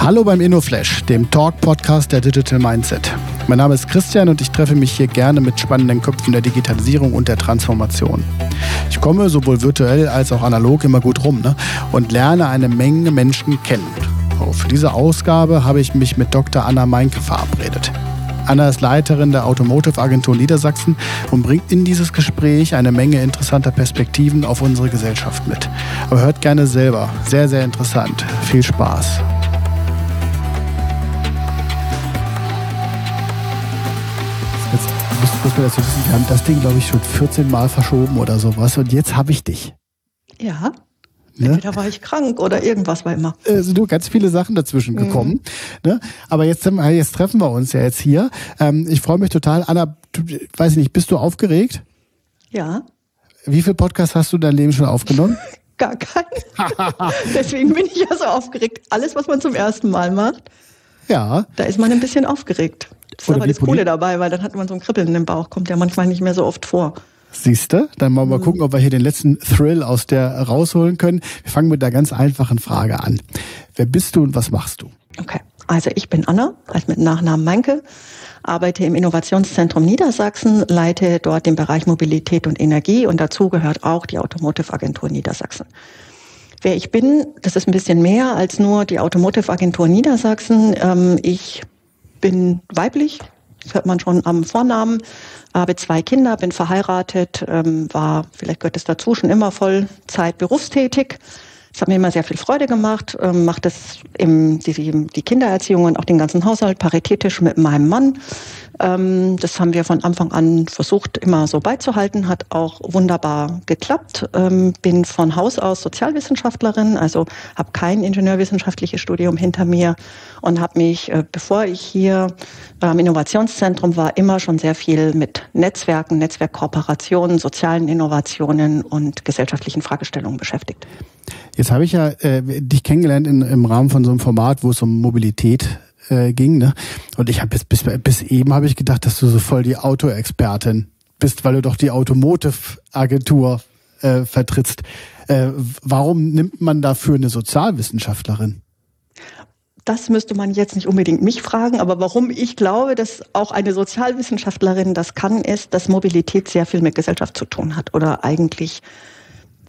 Hallo beim InnoFlash, dem Talk-Podcast der Digital Mindset. Mein Name ist Christian und ich treffe mich hier gerne mit spannenden Köpfen der Digitalisierung und der Transformation. Ich komme sowohl virtuell als auch analog immer gut rum ne? und lerne eine Menge Menschen kennen. Für diese Ausgabe habe ich mich mit Dr. Anna Meinke verabredet. Anna ist Leiterin der Automotive Agentur Niedersachsen und bringt in dieses Gespräch eine Menge interessanter Perspektiven auf unsere Gesellschaft mit. Aber hört gerne selber. Sehr, sehr interessant. Viel Spaß. Jetzt muss man dazu wissen, wir haben das Ding, glaube ich, schon 14 Mal verschoben oder sowas. Und jetzt habe ich dich. Ja. Ne? Entweder war ich krank oder irgendwas war immer. Es sind nur ganz viele Sachen dazwischen mhm. gekommen. Ne? Aber jetzt, jetzt treffen wir uns ja jetzt hier. Ähm, ich freue mich total. Anna, du, weiß ich nicht, bist du aufgeregt? Ja. Wie viele Podcasts hast du in deinem Leben schon aufgenommen? Gar keinen. Deswegen bin ich ja so aufgeregt. Alles, was man zum ersten Mal macht. Ja. Da ist man ein bisschen aufgeregt. Das ist aber das Coole dabei, weil dann hat man so ein Kribbeln im Bauch. Kommt ja manchmal nicht mehr so oft vor. Siehst du? Dann mal, mal mhm. gucken, ob wir hier den letzten Thrill aus der rausholen können. Wir fangen mit einer ganz einfachen Frage an. Wer bist du und was machst du? Okay, also ich bin Anna, als mit Nachnamen Meinke, arbeite im Innovationszentrum Niedersachsen, leite dort den Bereich Mobilität und Energie und dazu gehört auch die Automotive Agentur Niedersachsen. Wer ich bin, das ist ein bisschen mehr als nur die Automotive Agentur Niedersachsen. Ähm, ich bin weiblich, das hört man schon am Vornamen, habe zwei Kinder, bin verheiratet, ähm, war, vielleicht gehört es dazu, schon immer Vollzeit berufstätig. Es hat mir immer sehr viel Freude gemacht, ähm, mache das im, die, die Kindererziehung und auch den ganzen Haushalt paritätisch mit meinem Mann. Ähm, das haben wir von Anfang an versucht, immer so beizuhalten, hat auch wunderbar geklappt. Ähm, bin von Haus aus Sozialwissenschaftlerin, also habe kein ingenieurwissenschaftliches Studium hinter mir und habe mich, äh, bevor ich hier am Innovationszentrum war, immer schon sehr viel mit Netzwerken, Netzwerkkooperationen, sozialen Innovationen und gesellschaftlichen Fragestellungen beschäftigt. Jetzt habe ich ja äh, dich kennengelernt in, im Rahmen von so einem Format, wo es um Mobilität äh, ging. Ne? Und ich habe bis, bis, bis eben habe ich gedacht, dass du so voll die Autoexpertin bist, weil du doch die Automotive-Agentur äh, vertrittst. Äh, warum nimmt man dafür eine Sozialwissenschaftlerin? Das müsste man jetzt nicht unbedingt mich fragen, aber warum ich glaube, dass auch eine Sozialwissenschaftlerin das kann, ist, dass Mobilität sehr viel mit Gesellschaft zu tun hat oder eigentlich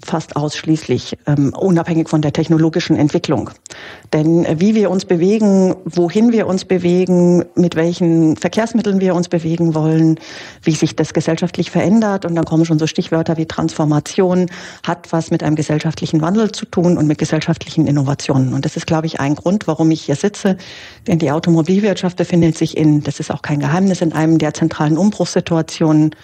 fast ausschließlich ähm, unabhängig von der technologischen Entwicklung. Denn äh, wie wir uns bewegen, wohin wir uns bewegen, mit welchen Verkehrsmitteln wir uns bewegen wollen, wie sich das gesellschaftlich verändert, und dann kommen schon so Stichwörter wie Transformation, hat was mit einem gesellschaftlichen Wandel zu tun und mit gesellschaftlichen Innovationen. Und das ist, glaube ich, ein Grund, warum ich hier sitze. Denn die Automobilwirtschaft befindet sich in, das ist auch kein Geheimnis, in einem der zentralen Umbruchssituationen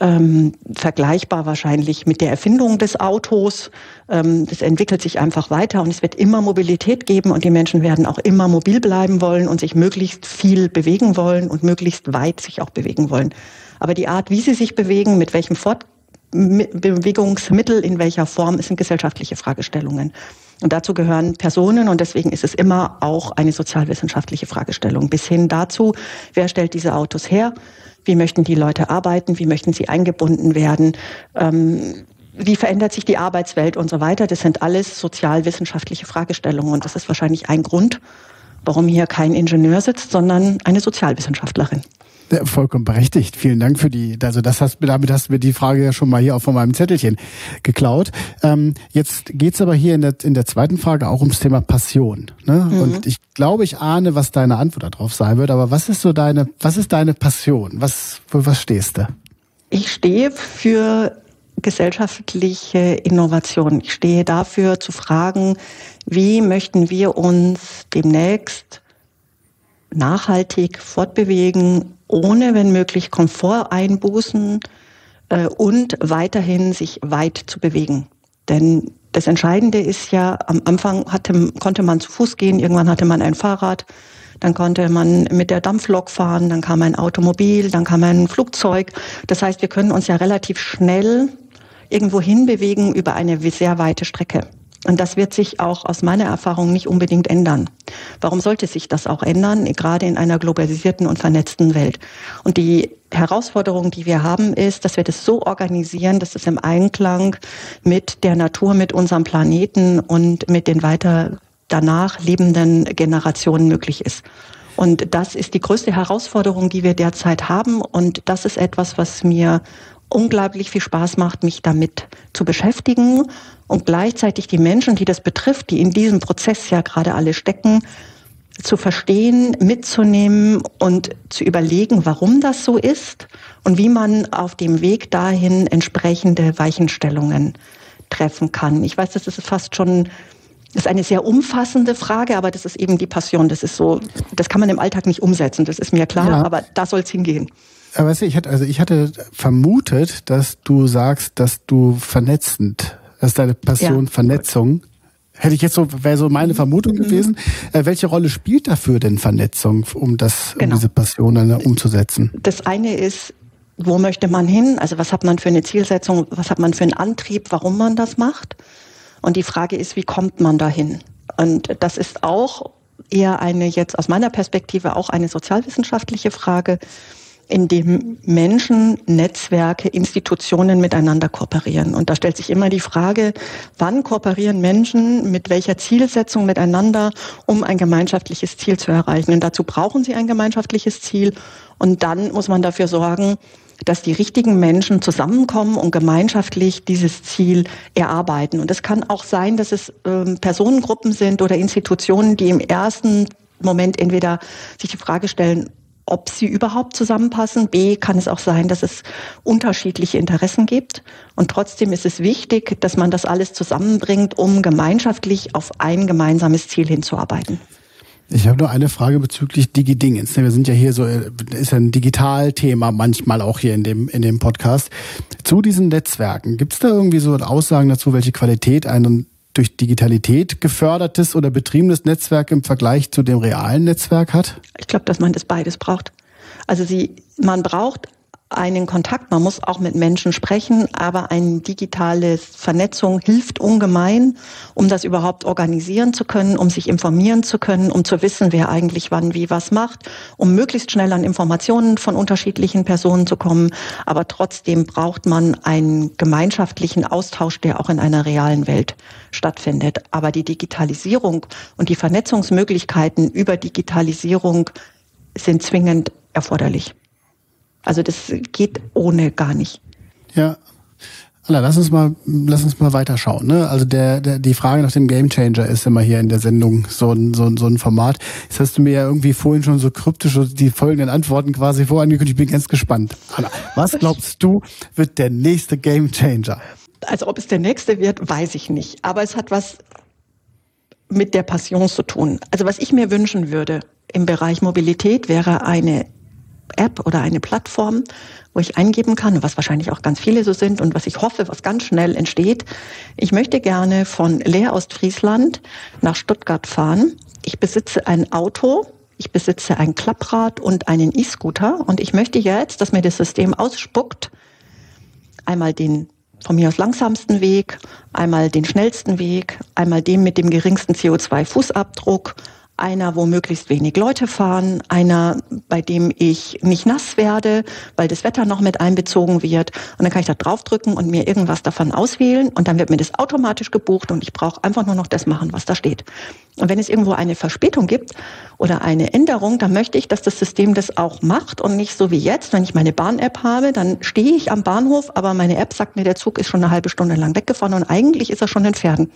ähm, vergleichbar wahrscheinlich mit der Erfindung des Autos. Ähm, das entwickelt sich einfach weiter und es wird immer Mobilität geben und die Menschen werden auch immer mobil bleiben wollen und sich möglichst viel bewegen wollen und möglichst weit sich auch bewegen wollen. Aber die Art, wie sie sich bewegen, mit welchem Fortbewegungsmittel, in welcher Form, sind gesellschaftliche Fragestellungen. Und dazu gehören Personen und deswegen ist es immer auch eine sozialwissenschaftliche Fragestellung. Bis hin dazu, wer stellt diese Autos her? Wie möchten die Leute arbeiten? Wie möchten sie eingebunden werden? Ähm, wie verändert sich die Arbeitswelt und so weiter? Das sind alles sozialwissenschaftliche Fragestellungen und das ist wahrscheinlich ein Grund, warum hier kein Ingenieur sitzt, sondern eine Sozialwissenschaftlerin. Ja, vollkommen berechtigt. Vielen Dank für die, also das hast, damit hast du mir die Frage ja schon mal hier auch von meinem Zettelchen geklaut. Ähm, jetzt geht's aber hier in der, in der zweiten Frage auch ums Thema Passion. Ne? Mhm. Und ich glaube, ich ahne, was deine Antwort darauf sein wird. Aber was ist so deine, was ist deine Passion? Was, für was stehst du? Ich stehe für gesellschaftliche Innovation. Ich stehe dafür zu fragen, wie möchten wir uns demnächst nachhaltig fortbewegen ohne, wenn möglich, Komfort einbußen äh, und weiterhin sich weit zu bewegen. Denn das Entscheidende ist ja, am Anfang hatte, konnte man zu Fuß gehen, irgendwann hatte man ein Fahrrad, dann konnte man mit der Dampflok fahren, dann kam ein Automobil, dann kam ein Flugzeug. Das heißt, wir können uns ja relativ schnell irgendwo hinbewegen über eine sehr weite Strecke. Und das wird sich auch aus meiner Erfahrung nicht unbedingt ändern. Warum sollte sich das auch ändern, gerade in einer globalisierten und vernetzten Welt? Und die Herausforderung, die wir haben, ist, dass wir das so organisieren, dass es im Einklang mit der Natur, mit unserem Planeten und mit den weiter danach lebenden Generationen möglich ist. Und das ist die größte Herausforderung, die wir derzeit haben. Und das ist etwas, was mir unglaublich viel Spaß macht, mich damit zu beschäftigen und gleichzeitig die Menschen, die das betrifft, die in diesem Prozess ja gerade alle stecken, zu verstehen, mitzunehmen und zu überlegen, warum das so ist und wie man auf dem Weg dahin entsprechende Weichenstellungen treffen kann. Ich weiß, das ist fast schon das ist eine sehr umfassende Frage, aber das ist eben die Passion. Das ist so, das kann man im Alltag nicht umsetzen, das ist mir klar, ja. aber da soll es hingehen. Aber weißt du, ich hatte, also ich hatte vermutet, dass du sagst, dass du vernetzend, dass deine Passion ja. Vernetzung. Hätte ich jetzt so, wäre so meine Vermutung mhm. gewesen. Äh, welche Rolle spielt dafür denn Vernetzung, um das, genau. um diese Passion dann umzusetzen? Das eine ist, wo möchte man hin? Also was hat man für eine Zielsetzung? Was hat man für einen Antrieb, warum man das macht? Und die Frage ist, wie kommt man dahin? Und das ist auch eher eine jetzt aus meiner Perspektive auch eine sozialwissenschaftliche Frage, in dem Menschen, Netzwerke, Institutionen miteinander kooperieren. Und da stellt sich immer die Frage, wann kooperieren Menschen mit welcher Zielsetzung miteinander, um ein gemeinschaftliches Ziel zu erreichen. Und dazu brauchen sie ein gemeinschaftliches Ziel. Und dann muss man dafür sorgen, dass die richtigen Menschen zusammenkommen und gemeinschaftlich dieses Ziel erarbeiten. Und es kann auch sein, dass es äh, Personengruppen sind oder Institutionen, die im ersten Moment entweder sich die Frage stellen, ob sie überhaupt zusammenpassen. B kann es auch sein, dass es unterschiedliche Interessen gibt. Und trotzdem ist es wichtig, dass man das alles zusammenbringt, um gemeinschaftlich auf ein gemeinsames Ziel hinzuarbeiten. Ich habe nur eine Frage bezüglich Digidingens. Wir sind ja hier so, ist ja ein Digitalthema manchmal auch hier in dem, in dem Podcast. Zu diesen Netzwerken, gibt es da irgendwie so Aussagen dazu, welche Qualität ein durch Digitalität gefördertes oder betriebenes Netzwerk im Vergleich zu dem realen Netzwerk hat? Ich glaube, dass man das beides braucht. Also sie, man braucht einen Kontakt, man muss auch mit Menschen sprechen, aber eine digitale Vernetzung hilft ungemein, um das überhaupt organisieren zu können, um sich informieren zu können, um zu wissen, wer eigentlich wann wie was macht, um möglichst schnell an Informationen von unterschiedlichen Personen zu kommen. Aber trotzdem braucht man einen gemeinschaftlichen Austausch, der auch in einer realen Welt stattfindet. Aber die Digitalisierung und die Vernetzungsmöglichkeiten über Digitalisierung sind zwingend erforderlich. Also das geht ohne gar nicht. Ja. Anna, lass uns mal, lass uns mal weiterschauen. Ne? Also der, der, die Frage nach dem Gamechanger ist immer hier in der Sendung so ein, so, ein, so ein Format. Jetzt hast du mir ja irgendwie vorhin schon so kryptisch die folgenden Antworten quasi vorangekündigt. Ich bin ganz gespannt. Anna, was glaubst du, wird der nächste Gamechanger? Also ob es der nächste wird, weiß ich nicht. Aber es hat was mit der Passion zu tun. Also was ich mir wünschen würde im Bereich Mobilität wäre eine App oder eine Plattform, wo ich eingeben kann, was wahrscheinlich auch ganz viele so sind und was ich hoffe, was ganz schnell entsteht. Ich möchte gerne von Leer Ostfriesland nach Stuttgart fahren. Ich besitze ein Auto, ich besitze ein Klapprad und einen E-Scooter und ich möchte jetzt, dass mir das System ausspuckt, einmal den von mir aus langsamsten Weg, einmal den schnellsten Weg, einmal den mit dem geringsten CO2-Fußabdruck, einer, wo möglichst wenig Leute fahren, einer, bei dem ich nicht nass werde, weil das Wetter noch mit einbezogen wird. Und dann kann ich da draufdrücken und mir irgendwas davon auswählen und dann wird mir das automatisch gebucht und ich brauche einfach nur noch das machen, was da steht. Und wenn es irgendwo eine Verspätung gibt oder eine Änderung, dann möchte ich, dass das System das auch macht und nicht so wie jetzt, wenn ich meine Bahn-App habe, dann stehe ich am Bahnhof, aber meine App sagt mir, der Zug ist schon eine halbe Stunde lang weggefahren und eigentlich ist er schon in Pferden.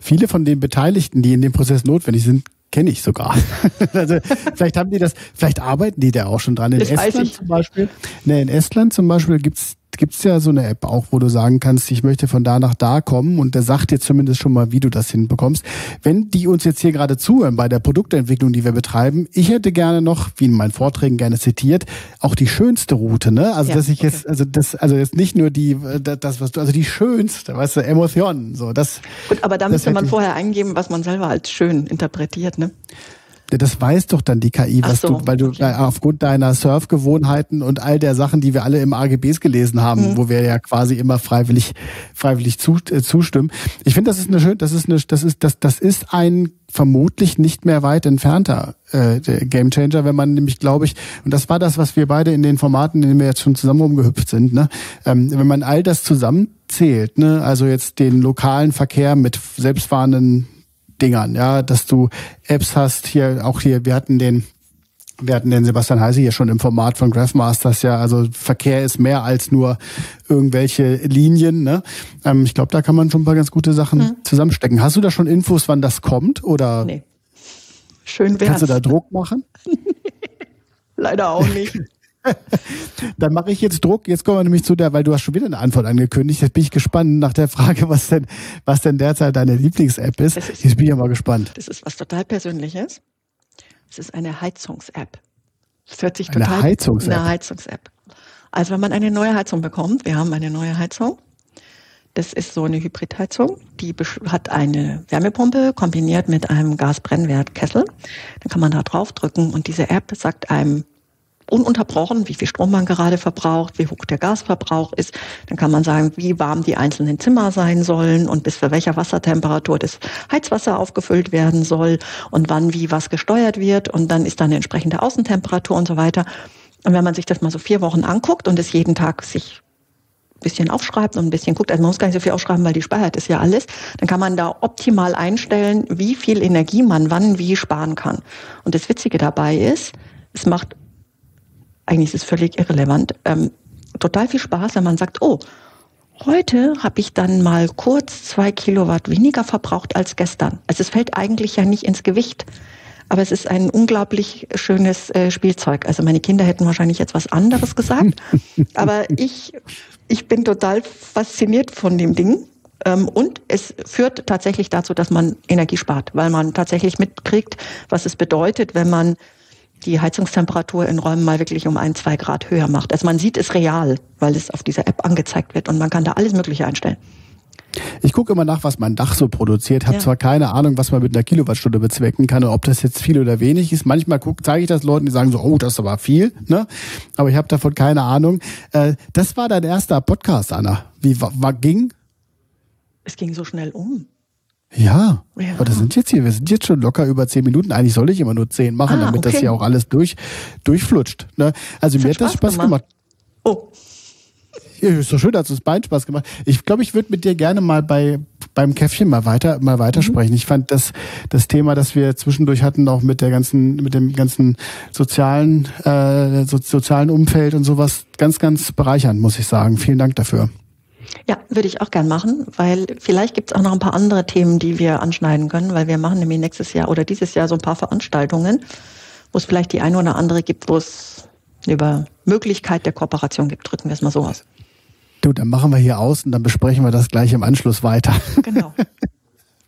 Viele von den Beteiligten, die in dem Prozess notwendig sind, kenne ich sogar. also vielleicht haben die das, vielleicht arbeiten die da auch schon dran. In das Estland zum Beispiel. Ne, in Estland zum Beispiel gibt's gibt es ja so eine App auch, wo du sagen kannst, ich möchte von da nach da kommen und der sagt dir zumindest schon mal, wie du das hinbekommst. Wenn die uns jetzt hier gerade zuhören bei der Produktentwicklung, die wir betreiben, ich hätte gerne noch, wie in meinen Vorträgen gerne zitiert, auch die schönste Route, ne? Also ja, dass ich okay. jetzt, also das, also jetzt nicht nur die, das was du, also die schönste, weißt du, Emotionen, so das. Gut, aber da müsste man vorher eingeben, was man selber als schön interpretiert, ne? Das weiß doch dann die KI, was so, du, weil du aufgrund deiner Surfgewohnheiten und all der Sachen, die wir alle im AGBs gelesen haben, mhm. wo wir ja quasi immer freiwillig, freiwillig zu, äh, zustimmen. Ich finde, das ist eine schön, das ist eine, das ist, das, das ist ein vermutlich nicht mehr weit entfernter äh, Gamechanger, wenn man nämlich, glaube ich, und das war das, was wir beide in den Formaten, in denen wir jetzt schon zusammen rumgehüpft sind, ne, ähm, wenn man all das zusammenzählt, ne, also jetzt den lokalen Verkehr mit selbstfahrenden Dingern, ja, dass du Apps hast, hier, auch hier, wir hatten den, wir hatten den Sebastian Heise hier schon im Format von Graphmasters, ja, also Verkehr ist mehr als nur irgendwelche Linien, ne? Ähm, ich glaube, da kann man schon ein paar ganz gute Sachen mhm. zusammenstecken. Hast du da schon Infos, wann das kommt, oder? Nee. Schön wär's. Kannst du da Druck machen? Leider auch nicht. Dann mache ich jetzt Druck. Jetzt kommen wir nämlich zu der, weil du hast schon wieder eine Antwort angekündigt. Jetzt bin ich gespannt nach der Frage, was denn, was denn derzeit deine Lieblings-App ist. ist. Jetzt bin ich ja mal gespannt. Das ist was total Persönliches. Es ist eine Heizungs-App. Das hört sich total eine Heizungs-App. Eine Heizungs-App. Also wenn man eine neue Heizung bekommt, wir haben eine neue Heizung. Das ist so eine Hybridheizung. Die hat eine Wärmepumpe kombiniert mit einem Gasbrennwertkessel. Dann kann man da drauf drücken und diese App sagt einem, ununterbrochen, wie viel Strom man gerade verbraucht, wie hoch der Gasverbrauch ist. Dann kann man sagen, wie warm die einzelnen Zimmer sein sollen und bis für welcher Wassertemperatur das Heizwasser aufgefüllt werden soll und wann wie was gesteuert wird. Und dann ist dann eine entsprechende Außentemperatur und so weiter. Und wenn man sich das mal so vier Wochen anguckt und es jeden Tag sich ein bisschen aufschreibt und ein bisschen guckt, also man muss gar nicht so viel aufschreiben, weil die speichert ist ja alles, dann kann man da optimal einstellen, wie viel Energie man wann wie sparen kann. Und das Witzige dabei ist, es macht eigentlich ist es völlig irrelevant, ähm, total viel Spaß, wenn man sagt, oh, heute habe ich dann mal kurz zwei Kilowatt weniger verbraucht als gestern. Also es fällt eigentlich ja nicht ins Gewicht. Aber es ist ein unglaublich schönes äh, Spielzeug. Also meine Kinder hätten wahrscheinlich jetzt was anderes gesagt. aber ich, ich bin total fasziniert von dem Ding. Ähm, und es führt tatsächlich dazu, dass man Energie spart, weil man tatsächlich mitkriegt, was es bedeutet, wenn man die Heizungstemperatur in Räumen mal wirklich um ein, zwei Grad höher macht. Also man sieht es real, weil es auf dieser App angezeigt wird und man kann da alles Mögliche einstellen. Ich gucke immer nach, was mein Dach so produziert. Habe ja. zwar keine Ahnung, was man mit einer Kilowattstunde bezwecken kann und ob das jetzt viel oder wenig ist. Manchmal guck, zeige ich das Leuten, die sagen so, oh, das ist aber viel. Ne? Aber ich habe davon keine Ahnung. Äh, das war dein erster Podcast, Anna. Wie war, ging? Es ging so schnell um. Ja, ja, aber das sind jetzt hier, wir sind jetzt schon locker über zehn Minuten. Eigentlich soll ich immer nur zehn machen, ah, damit okay. das hier auch alles durch, durchflutscht. Ne? Also das mir hat das Spaß gemacht. gemacht. Oh. Ja, ist doch schön, dass es Bein Spaß gemacht. Ich glaube, ich würde mit dir gerne mal bei beim Käffchen mal weiter mal weitersprechen. Mhm. Ich fand das das Thema, das wir zwischendurch hatten, auch mit der ganzen mit dem ganzen sozialen äh, so, sozialen Umfeld und sowas ganz ganz bereichernd, muss ich sagen. Vielen Dank dafür. Ja, würde ich auch gern machen, weil vielleicht gibt es auch noch ein paar andere Themen, die wir anschneiden können, weil wir machen nämlich nächstes Jahr oder dieses Jahr so ein paar Veranstaltungen, wo es vielleicht die eine oder andere gibt, wo es über Möglichkeit der Kooperation gibt. Drücken wir es mal so aus. Du, dann machen wir hier aus und dann besprechen wir das gleich im Anschluss weiter. Genau.